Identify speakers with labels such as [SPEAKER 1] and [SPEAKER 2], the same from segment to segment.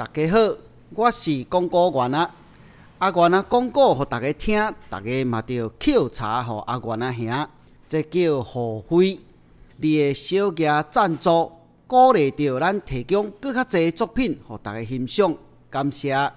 [SPEAKER 1] 大家好，我是广告员啊。阿元啊，广告互大家听，大家嘛着抾茶互阿元啊兄，这叫互惠。你的小额赞助，鼓励着咱提供更较侪作品互大家欣赏，感谢。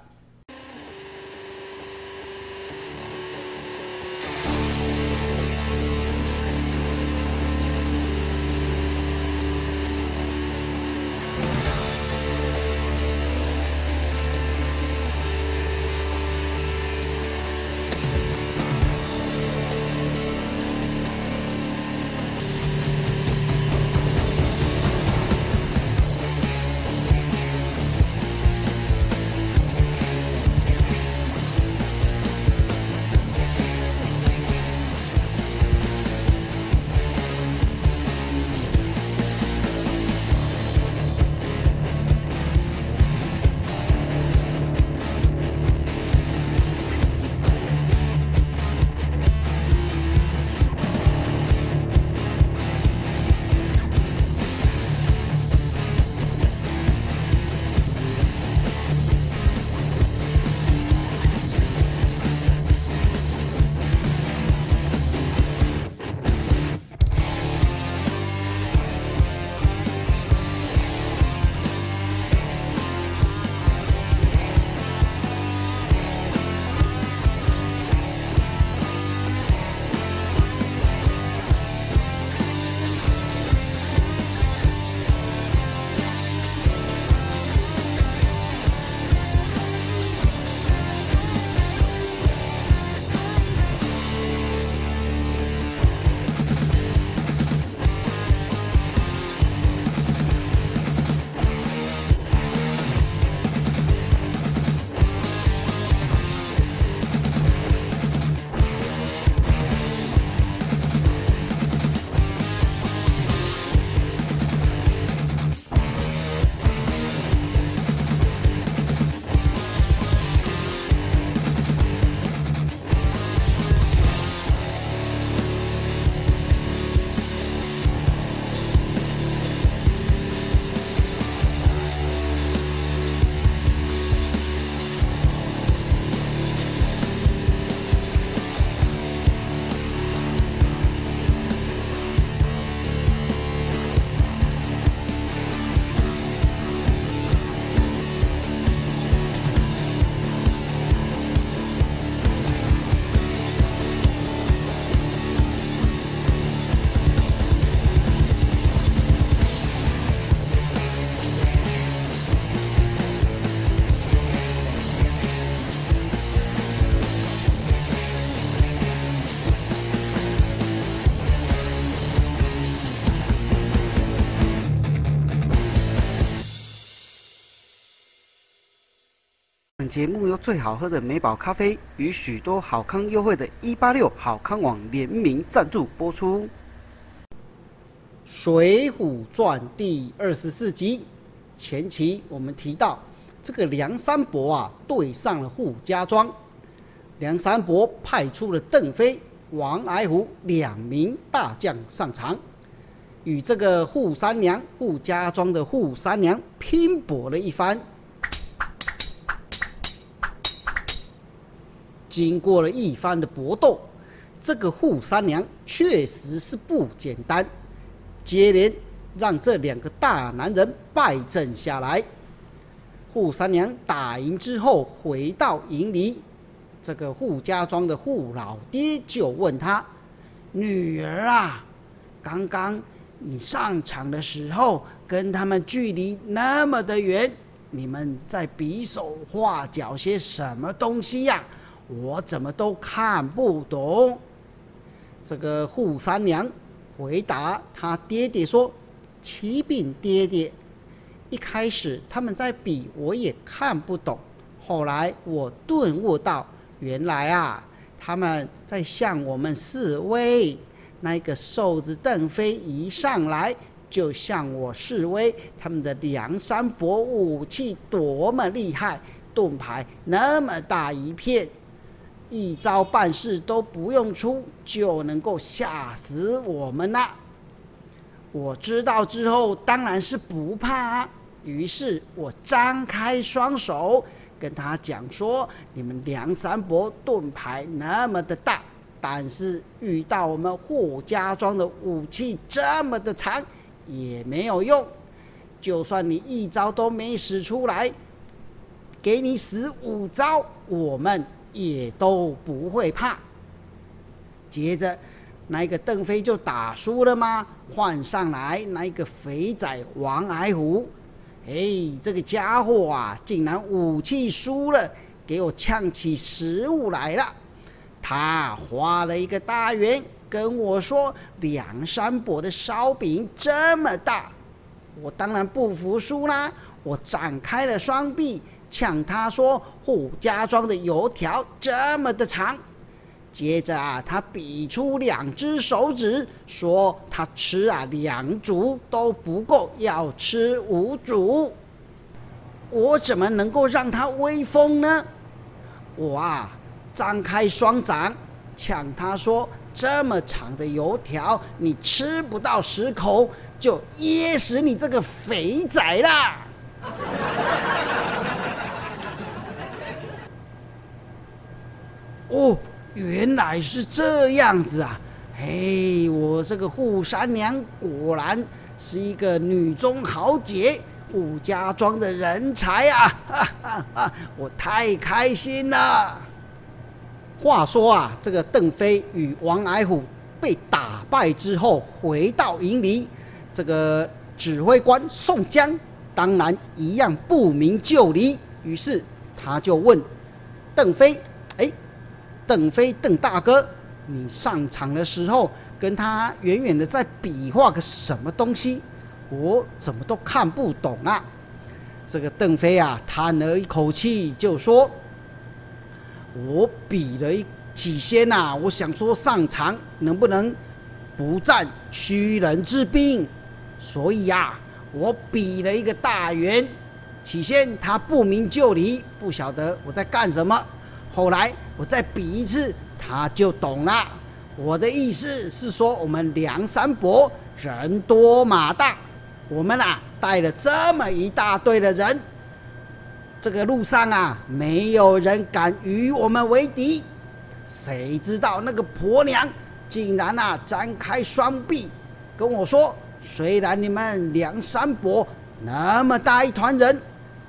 [SPEAKER 1] 节目由最好喝的美宝咖啡与许多好康优惠的一八六好康网联名赞助播出。《水浒传》第二十四集前期，我们提到这个梁山伯啊，对上了扈家庄。梁山伯派出了邓飞、王矮虎两名大将上场，与这个扈三娘、扈家庄的扈三娘拼搏了一番。经过了一番的搏斗，这个扈三娘确实是不简单，接连让这两个大男人败阵下来。扈三娘打赢之后回到营里，这个扈家庄的扈老爹就问他：“女儿啊，刚刚你上场的时候跟他们距离那么的远，你们在比手画脚些什么东西呀？”我怎么都看不懂。这个扈三娘回答他爹爹说：“启禀爹爹，一开始他们在比，我也看不懂。后来我顿悟到，原来啊，他们在向我们示威。那个瘦子邓飞一上来就向我示威，他们的梁山伯武器多么厉害，盾牌那么大一片。”一招半式都不用出，就能够吓死我们啦！我知道之后，当然是不怕。于是我张开双手，跟他讲说：“你们梁山伯盾牌那么的大，但是遇到我们霍家庄的武器这么的长，也没有用。就算你一招都没使出来，给你使五招，我们也都不会怕。”接着，那个邓飞就打输了吗？换上来那个肥仔王矮虎。哎，这个家伙啊，竟然武器输了，给我呛起食物来了。他画了一个大圆，跟我说：“梁山伯的烧饼这么大。”我当然不服输啦，我展开了双臂，呛他说：“胡家庄的油条这么的长。”接着啊，他比出两只手指，说：“他吃啊两组都不够，要吃五组。”我怎么能够让他威风呢？我啊，张开双掌，抢他说：“这么长的油条，你吃不到十口，就噎死你这个肥仔啦！”哦。原来是这样子啊！嘿，我这个扈三娘果然是一个女中豪杰，扈家庄的人才啊！哈哈哈，我太开心了。话说啊，这个邓飞与王矮虎被打败之后，回到营里，这个指挥官宋江当然一样不明就里，于是他就问邓飞：“哎。”邓飞，邓大哥，你上场的时候跟他远远的在比划个什么东西？我怎么都看不懂啊！这个邓飞啊，叹了一口气就说：“我比了一起先呐，我想说上场能不能不战屈人之兵，所以呀，我比了一个大圆。起先他不明就里，不晓得我在干什么。”后来我再比一次，他就懂了。我的意思是说，我们梁山伯人多马大，我们啊带了这么一大队的人，这个路上啊没有人敢与我们为敌。谁知道那个婆娘竟然啊张开双臂跟我说：“虽然你们梁山伯那么大一团人。”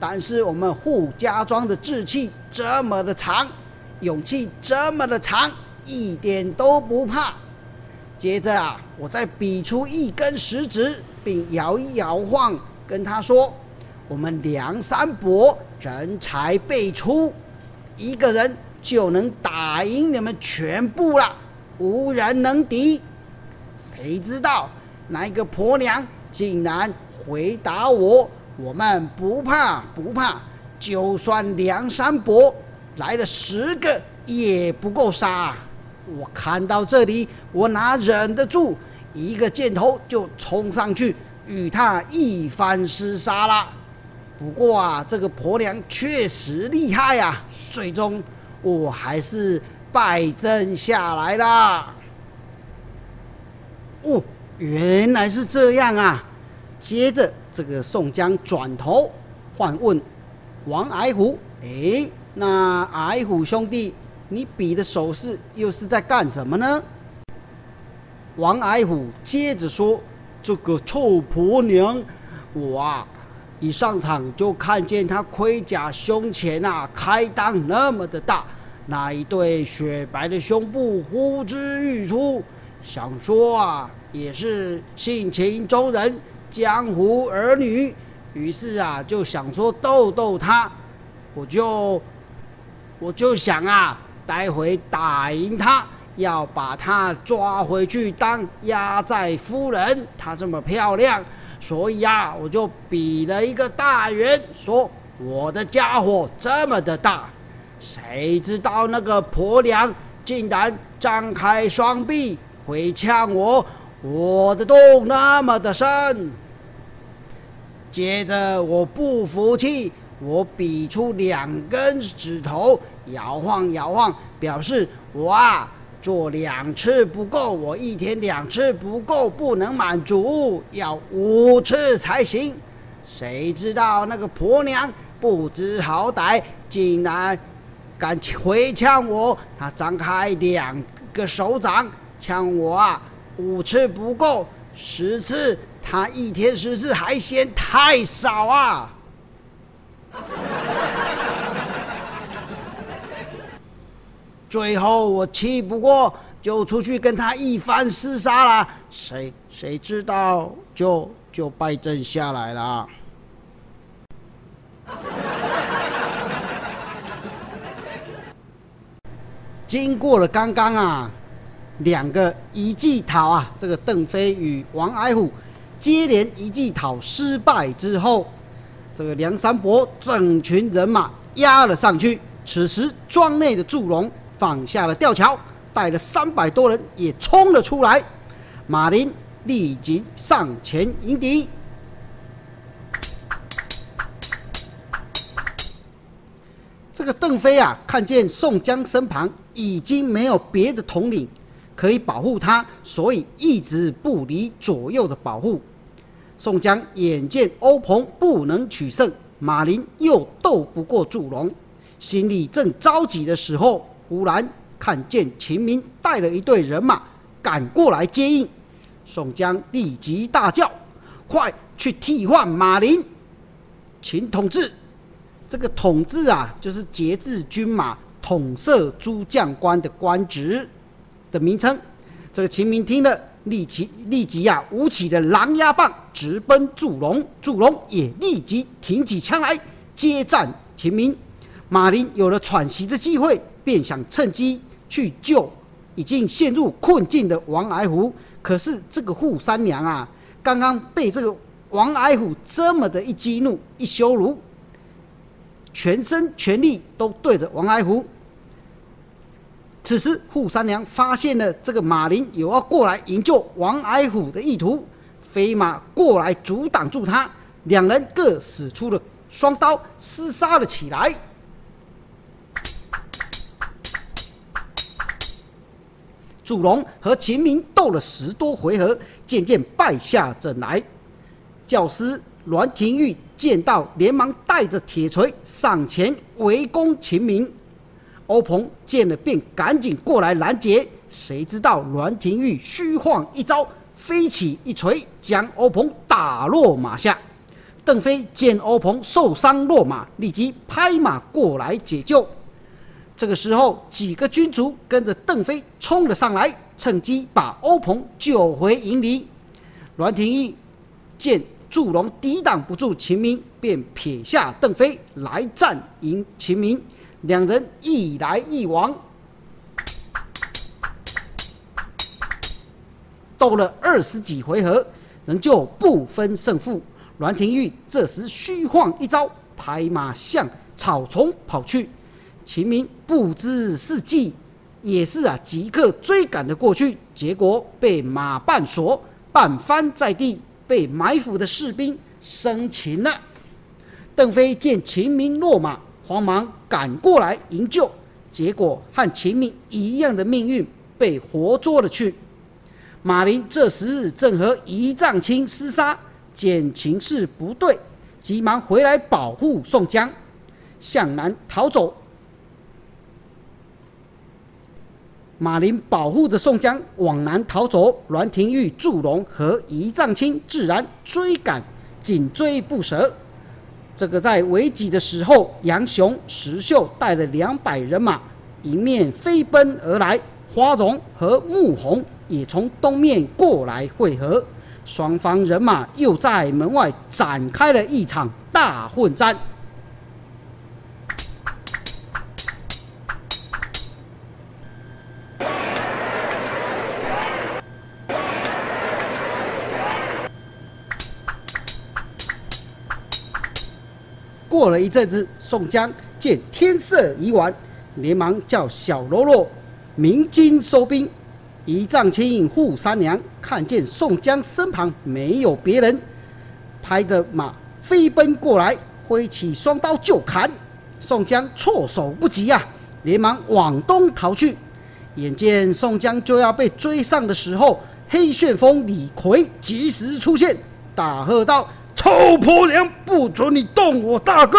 [SPEAKER 1] 但是我们扈家庄的志气这么的长，勇气这么的长，一点都不怕。接着啊，我再比出一根食指，并摇一摇晃，跟他说：“我们梁山伯人才辈出，一个人就能打赢你们全部了，无人能敌。”谁知道那一个婆娘竟然回答我。我们不怕不怕，就算梁山伯来了十个也不够杀。我看到这里，我哪忍得住，一个箭头就冲上去与他一番厮杀了。不过啊，这个婆娘确实厉害呀，最终我还是败阵下来啦。哦，原来是这样啊。接着，这个宋江转头换问王矮虎：“哎，那矮虎兄弟，你比的手势又是在干什么呢？”王矮虎接着说：“这个臭婆娘，我啊，一上场就看见她盔甲胸前啊开裆那么的大，那一对雪白的胸部呼之欲出，想说啊，也是性情中人。”江湖儿女，于是啊，就想说逗逗他，我就我就想啊，待会打赢他，要把他抓回去当压寨夫人。她这么漂亮，所以啊，我就比了一个大圆，说我的家伙这么的大。谁知道那个婆娘竟然张开双臂回呛我，我的洞那么的深。接着我不服气，我比出两根指头，摇晃摇晃，表示我啊做两次不够，我一天两次不够，不能满足，要五次才行。谁知道那个婆娘不知好歹，竟然敢回呛我！她张开两个手掌呛我啊，五次不够，十次。他一天十次还嫌太少啊！最后我气不过，就出去跟他一番厮杀了。谁谁知道就就败阵下来了。经过了刚刚啊两个一计讨啊，这个邓飞与王矮虎接连一计讨失败之后，这个梁山伯整群人马压了上去。此时庄内的祝融。放下了吊桥，带了三百多人也冲了出来。马林立即上前迎敌。这个邓飞啊，看见宋江身旁已经没有别的统领可以保护他，所以一直不离左右的保护。宋江眼见欧鹏不能取胜，马林又斗不过祝融，心里正着急的时候。忽然看见秦明带了一队人马赶过来接应，宋江立即大叫：“快去替换马林！”秦统治，这个统治啊，就是节制军马、统摄诸将官的官职的名称。这个秦明听了，立即立即啊，舞起的狼牙棒，直奔祝融。祝融也立即挺起枪来接战秦明。马林有了喘息的机会。便想趁机去救已经陷入困境的王矮虎，可是这个扈三娘啊，刚刚被这个王矮虎这么的一激怒、一羞辱，全身全力都对着王矮虎。此时扈三娘发现了这个马林有要过来营救王矮虎的意图，飞马过来阻挡住他，两人各使出了双刀，厮杀了起来。祝龙和秦明斗了十多回合，渐渐败下阵来。教师栾廷玉见到，连忙带着铁锤上前围攻秦明。欧鹏见了，便赶紧过来拦截。谁知道栾廷玉虚晃一招，飞起一锤，将欧鹏打落马下。邓飞见欧鹏受伤落马，立即拍马过来解救。这个时候，几个军卒跟着邓飞冲了上来，趁机把欧鹏救回营里。栾廷玉见祝融抵挡不住秦明，便撇下邓飞来战迎秦明。两人一来一往，斗了二十几回合，仍旧不分胜负。栾廷玉这时虚晃一招，拍马向草丛跑去。秦明不知是计，也是啊，即刻追赶了过去，结果被马绊锁，绊翻在地，被埋伏的士兵生擒了。邓飞见秦明落马，慌忙赶过来营救，结果和秦明一样的命运，被活捉了去。马林这时正和仪仗卿厮杀，见情势不对，急忙回来保护宋江，向南逃走。马林保护着宋江往南逃走，栾廷玉、祝融和仪仗卿自然追赶，紧追不舍。这个在危急的时候，杨雄、石秀带了两百人马迎面飞奔而来，花荣和穆弘也从东面过来会合，双方人马又在门外展开了一场大混战。过了一阵子，宋江见天色已晚，连忙叫小喽啰鸣金收兵。一丈青扈三娘看见宋江身旁没有别人，拍着马飞奔过来，挥起双刀就砍。宋江措手不及啊，连忙往东逃去。眼见宋江就要被追上的时候，黑旋风李逵及时出现，大喝道：“
[SPEAKER 2] 臭婆娘，不准你动我大哥！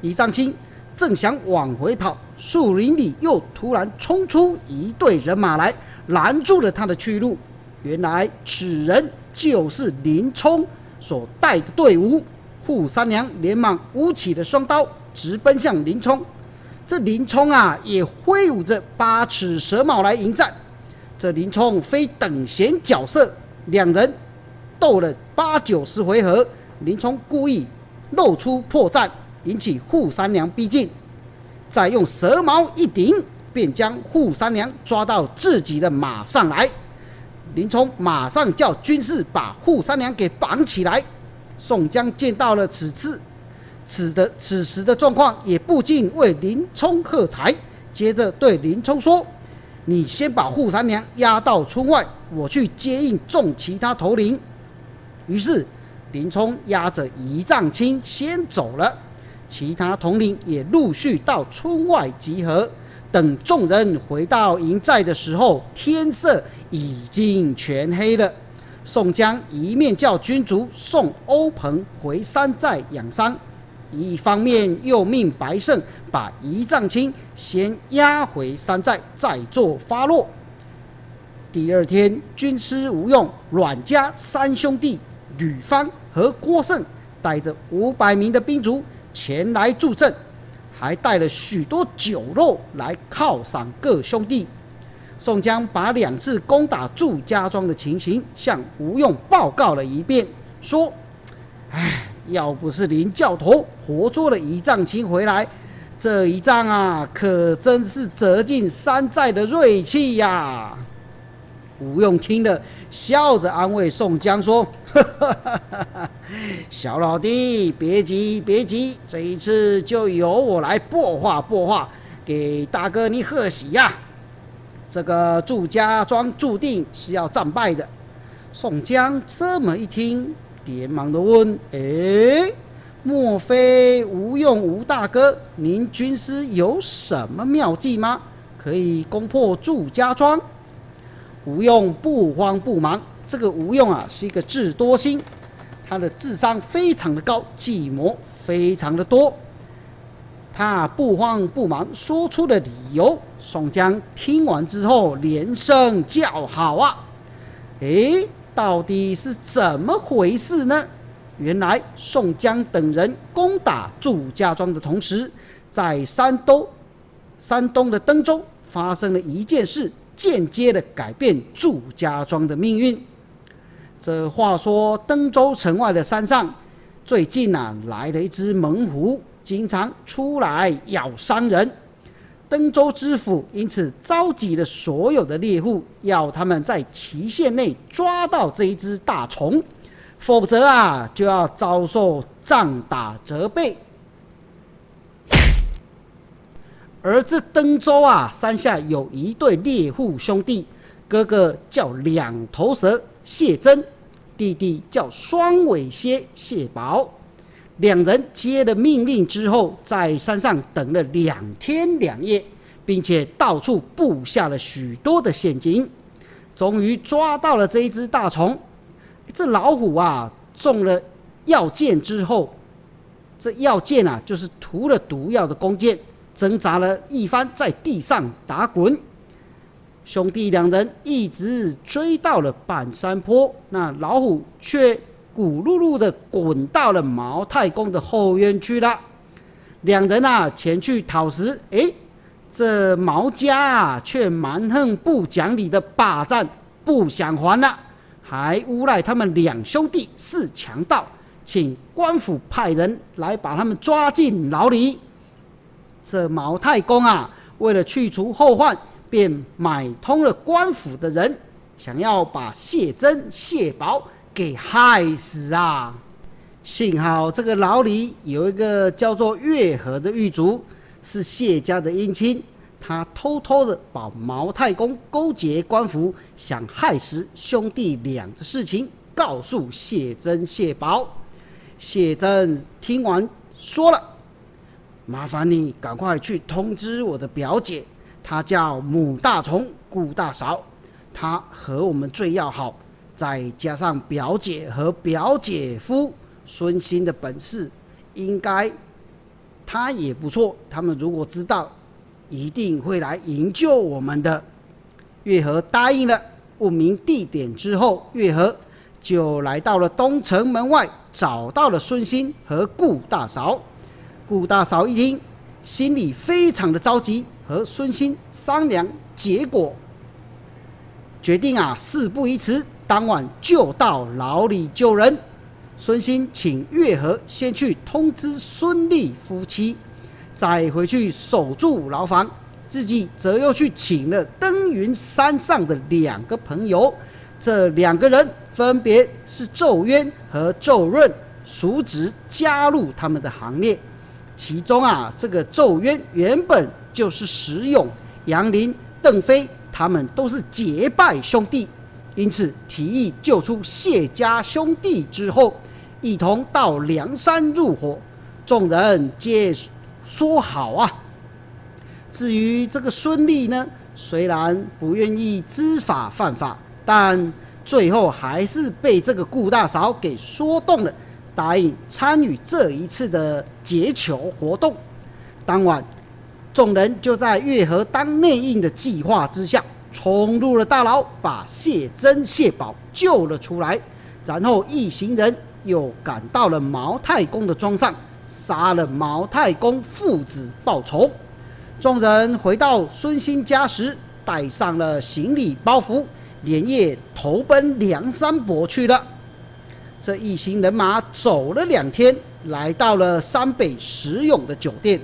[SPEAKER 1] 李藏清正想往回跑，树林里又突然冲出一队人马来，拦住了他的去路。原来此人就是林冲所带的队伍。扈三娘连忙舞起了双刀，直奔向林冲。这林冲啊，也挥舞着八尺蛇矛来迎战。这林冲非等闲角色，两人斗了八九十回合，林冲故意露出破绽，引起扈三娘逼近，再用蛇矛一顶，便将扈三娘抓到自己的马上来。林冲马上叫军士把扈三娘给绑起来。宋江见到了此次此的此时的状况，也不禁为林冲喝彩。接着对林冲说：“你先把扈三娘押到村外，我去接应众其他头领。”于是林冲押着一丈青先走了，其他统领也陆续到村外集合。等众人回到营寨的时候，天色已经全黑了。宋江一面叫军卒送欧鹏回山寨养伤，一方面又命白胜把一丈青先押回山寨，再做发落。第二天，军师吴用、阮家三兄弟吕方和郭盛带着五百名的兵卒前来助阵，还带了许多酒肉来犒赏各兄弟。宋江把两次攻打祝家庄的情形向吴用报告了一遍，说：“哎，要不是林教头活捉了一丈青回来，这一仗啊，可真是折尽山寨的锐气呀！”吴用听了，笑着安慰宋江说：“ 小老弟，别急，别急，这一次就由我来破话破话，给大哥你贺喜呀！”这个祝家庄注定是要战败的。宋江这么一听，连忙的问：“哎，莫非吴用吴大哥，您军师有什么妙计吗？可以攻破祝家庄？”吴用不慌不忙。这个吴用啊，是一个智多星，他的智商非常的高，计谋非常的多。他不慌不忙说出了理由。宋江听完之后连声叫好啊！诶，到底是怎么回事呢？原来宋江等人攻打祝家庄的同时，在山东山东的登州发生了一件事，间接的改变祝家庄的命运。这话说，登州城外的山上，最近啊来了一只猛虎。经常出来咬伤人，登州知府因此召集了所有的猎户，要他们在期限内抓到这一只大虫，否则啊就要遭受杖打责备。而这登州啊山下有一对猎户兄弟，哥哥叫两头蛇谢真，弟弟叫双尾蝎谢宝。两人接了命令之后，在山上等了两天两夜，并且到处布下了许多的陷阱，终于抓到了这一只大虫。这老虎啊，中了药箭之后，这药箭啊，就是涂了毒药的弓箭，挣扎了一番，在地上打滚。兄弟两人一直追到了半山坡，那老虎却。骨碌碌的滚到了毛太公的后院去了。两人啊前去讨食，哎，这毛家啊却蛮横不讲理的霸占，不想还了，还诬赖他们两兄弟是强盗，请官府派人来把他们抓进牢里。这毛太公啊，为了去除后患，便买通了官府的人，想要把谢珍、谢宝。给害死啊！幸好这个牢里有一个叫做月河的狱卒，是谢家的姻亲。他偷偷的把毛太公勾结官府，想害死兄弟俩的事情告诉谢珍、谢宝。谢珍听完说了：“麻烦你赶快去通知我的表姐，她叫母大虫、顾大嫂，她和我们最要好。”再加上表姐和表姐夫孙兴的本事，应该他也不错。他们如果知道，一定会来营救我们的。月和答应了，问明地点之后，月和就来到了东城门外，找到了孙兴和顾大嫂。顾大嫂一听，心里非常的着急，和孙兴商量结果，决定啊，事不宜迟，当晚就到牢里救人。孙兴请月河先去通知孙立夫妻，再回去守住牢房，自己则又去请了登云山上的两个朋友。这两个人分别是咒渊和咒润，叔侄加入他们的行列。其中啊，这个咒渊原本就是石勇、杨林、邓飞，他们都是结拜兄弟，因此提议救出谢家兄弟之后，一同到梁山入伙。众人皆说好啊。至于这个孙俪呢，虽然不愿意知法犯法，但最后还是被这个顾大嫂给说动了。答应参与这一次的劫囚活动。当晚，众人就在月河当内应的计划之下，冲入了大牢，把谢珍、谢宝救了出来。然后一行人又赶到了毛太公的庄上，杀了毛太公父子报仇。众人回到孙兴家时，带上了行李包袱，连夜投奔梁山伯去了。这一行人马走了两天，来到了山北石勇的酒店。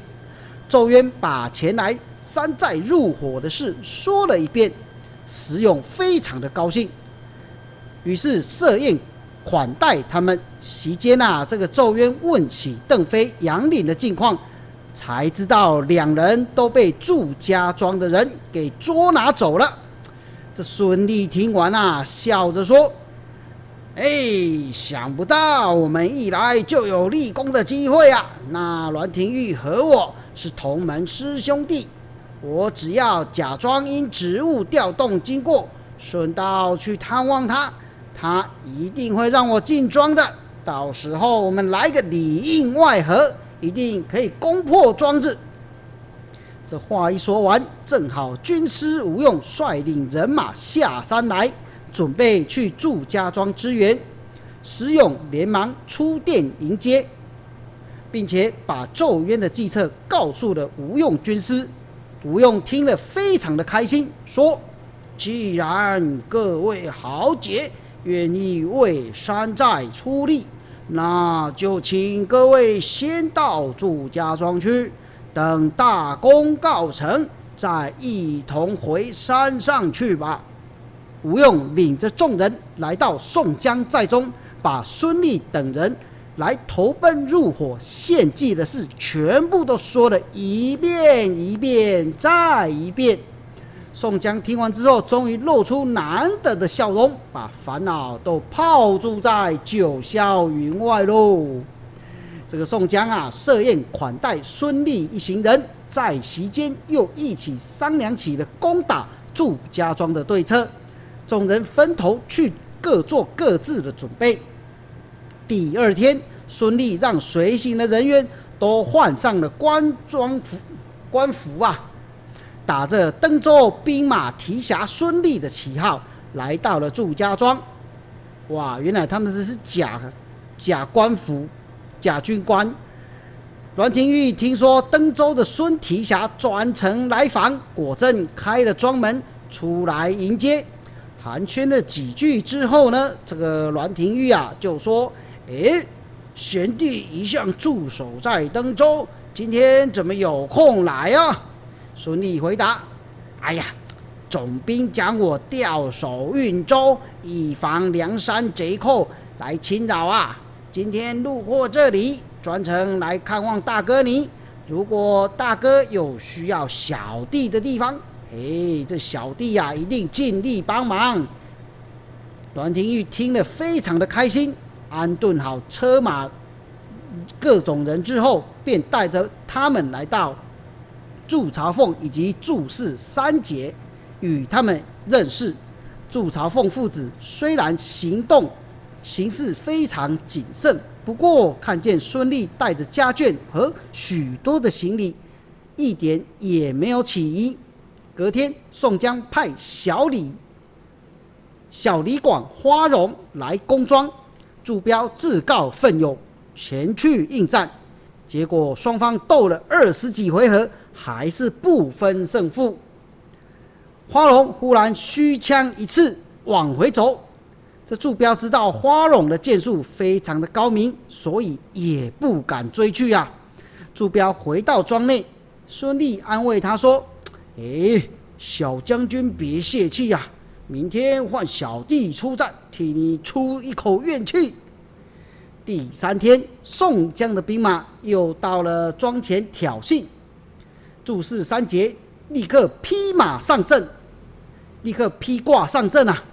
[SPEAKER 1] 周渊把前来山寨入伙的事说了一遍，石勇非常的高兴，于是设宴款待他们。席间啊，这个周渊问起邓飞、杨林的近况，才知道两人都被祝家庄的人给捉拿走了。这孙俪听完啊，笑着说。哎，想不到我们一来就有立功的机会啊！那栾廷玉和我是同门师兄弟，我只要假装因职务调动经过，顺道去探望他，他一定会让我进庄的。到时候我们来个里应外合，一定可以攻破庄子。这话一说完，正好军师吴用率领人马下山来。准备去祝家庄支援，石勇连忙出殿迎接，并且把咒渊的计策告诉了吴用军师。吴用听了非常的开心，说：“既然各位豪杰愿意为山寨出力，那就请各位先到祝家庄去，等大功告成，再一同回山上去吧。”吴用领着众人来到宋江寨中，把孙俪等人来投奔入伙献计的事全部都说了一遍一遍再一遍。宋江听完之后，终于露出难得的笑容，把烦恼都抛诸在九霄云外喽。这个宋江啊，设宴款待孙俪一行人，在席间又一起商量起了攻打祝家庄的对策。众人分头去各做各自的准备。第二天，孙俪让随行的人员都换上了官装服、官服啊，打着登州兵马提辖孙俪的旗号，来到了祝家庄。哇，原来他们这是假假官服、假军官。栾廷玉听说登州的孙提辖专程来访，果真开了庄门出来迎接。寒暄了几句之后呢，这个栾廷玉啊就说：“哎，贤弟一向驻守在登州，今天怎么有空来啊？”孙俪回答：“哎呀，总兵将我调守运州，以防梁山贼寇来侵扰啊。今天路过这里，专程来看望大哥你。如果大哥有需要小弟的地方，”哎，这小弟呀，一定尽力帮忙。栾廷玉听了非常的开心，安顿好车马各种人之后，便带着他们来到祝朝凤以及祝氏三姐，与他们认识。祝朝凤父子虽然行动行事非常谨慎，不过看见孙俪带着家眷和许多的行李，一点也没有起疑。隔天，宋江派小李、小李广、花荣来宫庄，祝彪自告奋勇前去应战。结果双方斗了二十几回合，还是不分胜负。花荣忽然虚枪一刺，往回走。这祝彪知道花荣的剑术非常的高明，所以也不敢追去啊。祝彪回到庄内，孙俪安慰他说：“哎，小将军别泄气呀，明天换小弟出战，替你出一口怨气。”第三天，宋江的兵马又到了庄前挑衅，祝氏三杰立刻披马上阵，立刻披挂上阵啊！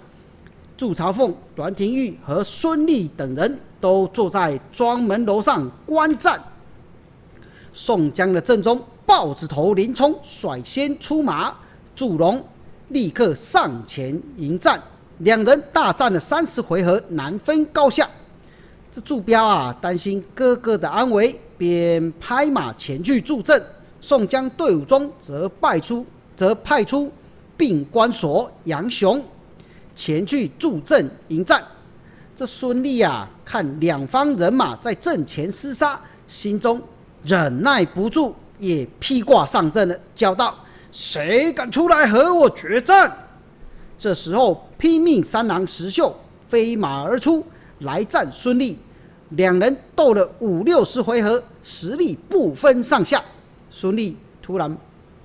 [SPEAKER 1] 祝朝凤、栾廷玉和孙立等人都坐在庄门楼上观战。宋江的阵中，豹子头林冲率先出马，祝融立刻上前迎战，两人大战了三十回合，难分高下。这祝彪啊，担心哥哥的安危，便拍马前去助阵。宋江队伍中则派出，则派出并关索杨雄前去助阵迎战。这孙立啊，看两方人马在阵前厮杀，心中忍耐不住，也披挂上阵了，叫道：“谁敢出来和我决战？”这时候，拼命三郎石秀飞马而出。来战孙俪，两人斗了五六十回合，实力不分上下。孙俪突然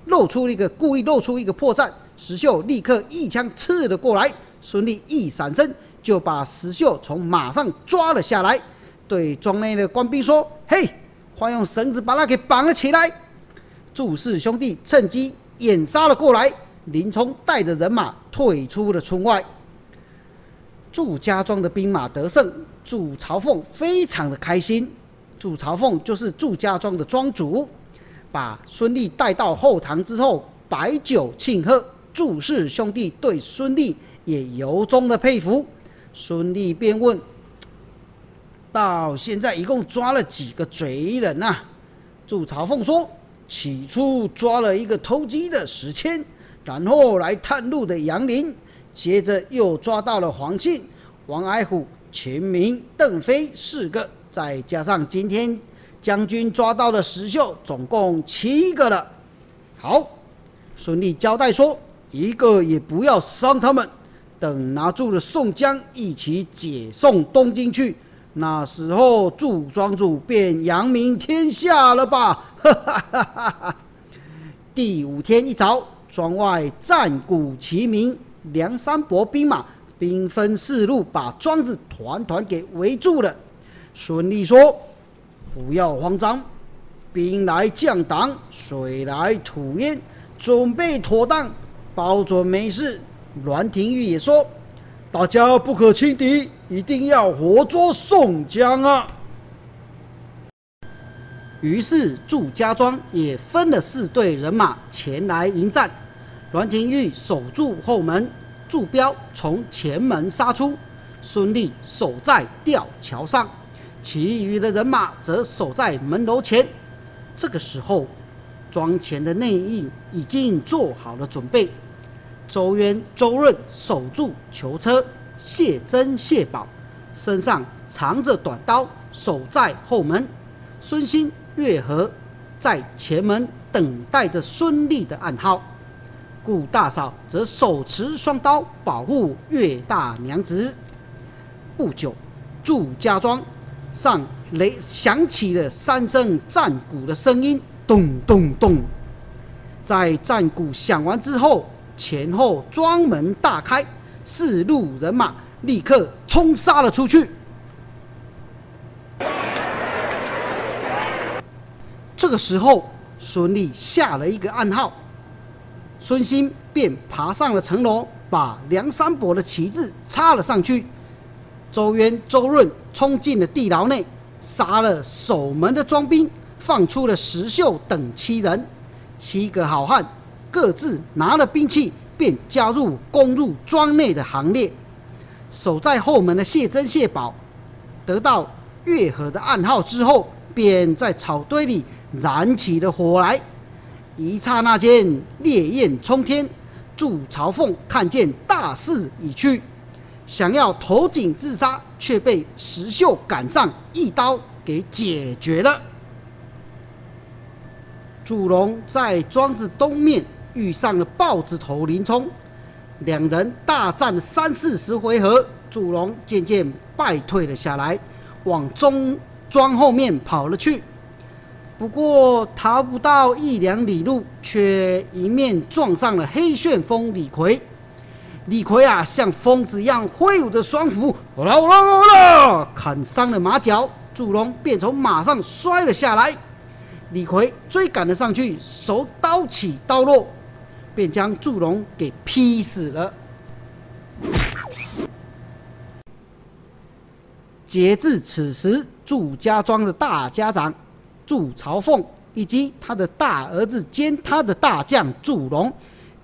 [SPEAKER 1] 露出一个故意露出一个破绽，石秀立刻一枪刺了过来。孙俪一闪身，就把石秀从马上抓了下来，对庄内的官兵说：“嘿，快用绳子把他给绑了起来。”祝氏兄弟趁机掩杀了过来。林冲带着人马退出了村外。祝家庄的兵马得胜，祝朝凤非常的开心。祝朝凤就是祝家庄的庄主，把孙俪带到后堂之后，摆酒庆贺。祝氏兄弟对孙俪也由衷的佩服。孙俪便问：“到现在一共抓了几个贼人呐？”祝朝凤说：“起初抓了一个偷鸡的石谦，然后来探路的杨林。”接着又抓到了黄信、王矮虎、秦明、邓飞四个，再加上今天将军抓到的石秀，总共七个了。好，孙俪交代说，一个也不要伤他们。等拿住了宋江，一起解送东京去。那时候，祝庄主便扬名天下了吧？哈哈哈哈哈！第五天一早，庄外战鼓齐鸣。梁山伯兵马兵分四路，把庄子团团给围住了。孙俪说：“不要慌张，兵来将挡，水来土掩，准备妥当，保准没事。”栾廷玉也说：“大家不可轻敌，一定要活捉宋江啊！”于是祝家庄也分了四队人马前来迎战。栾廷玉守住后门，祝彪从前门杀出，孙立守在吊桥上，其余的人马则守在门楼前。这个时候，庄前的内应已经做好了准备。周渊、周润守住囚车，谢珍、谢宝身上藏着短刀，守在后门。孙兴、月和在前门等待着孙立的暗号。顾大嫂则手持双刀保护岳大娘子。不久，祝家庄上雷响起了三声战鼓的声音，咚咚咚。在战鼓响完之后，前后庄门大开，四路人马立刻冲杀了出去。这个时候，孙俪下了一个暗号。孙兴便爬上了城楼，把梁山伯的旗帜插了上去。周渊、周润冲进了地牢内，杀了守门的庄兵，放出了石秀等七人。七个好汉各自拿了兵器，便加入攻入庄内的行列。守在后门的谢珍、谢宝得到月河的暗号之后，便在草堆里燃起了火来。一刹那间，烈焰冲天。祝朝凤看见大势已去，想要投井自杀，却被石秀赶上一刀给解决了。祝融在庄子东面遇上了豹子头林冲，两人大战了三四十回合，祝融渐渐败退了下来，往中庄后面跑了去。不过逃不到一两里路，却迎面撞上了黑旋风李逵。李逵啊，像疯子一样挥舞着双斧，啦啦啦啦，砍伤了马脚。祝融便从马上摔了下来。李逵追赶了上去，手刀起刀落，便将祝融给劈死了。截至此时，祝家庄的大家长。祝朝凤以及他的大儿子兼他的大将祝融，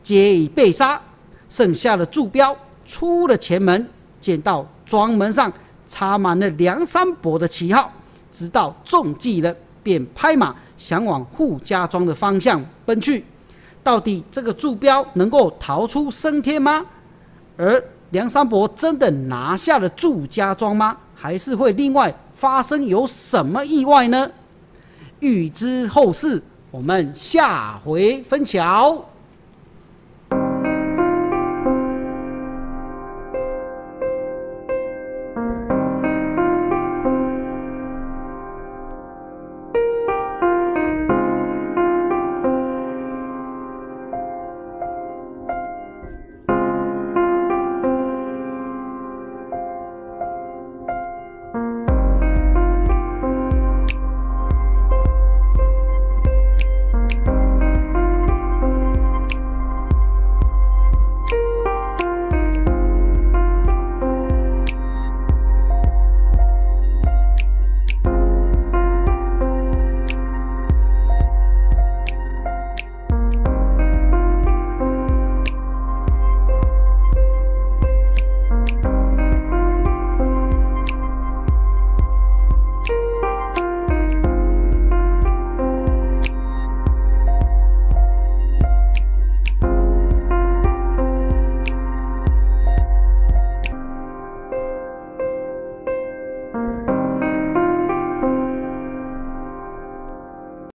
[SPEAKER 1] 皆已被杀。剩下的祝彪出了前门，见到庄门上插满了梁山伯的旗号，知道中计了，便拍马想往扈家庄的方向奔去。到底这个祝彪能够逃出升天吗？而梁山伯真的拿下了祝家庄吗？还是会另外发生有什么意外呢？欲知后事，我们下回分晓。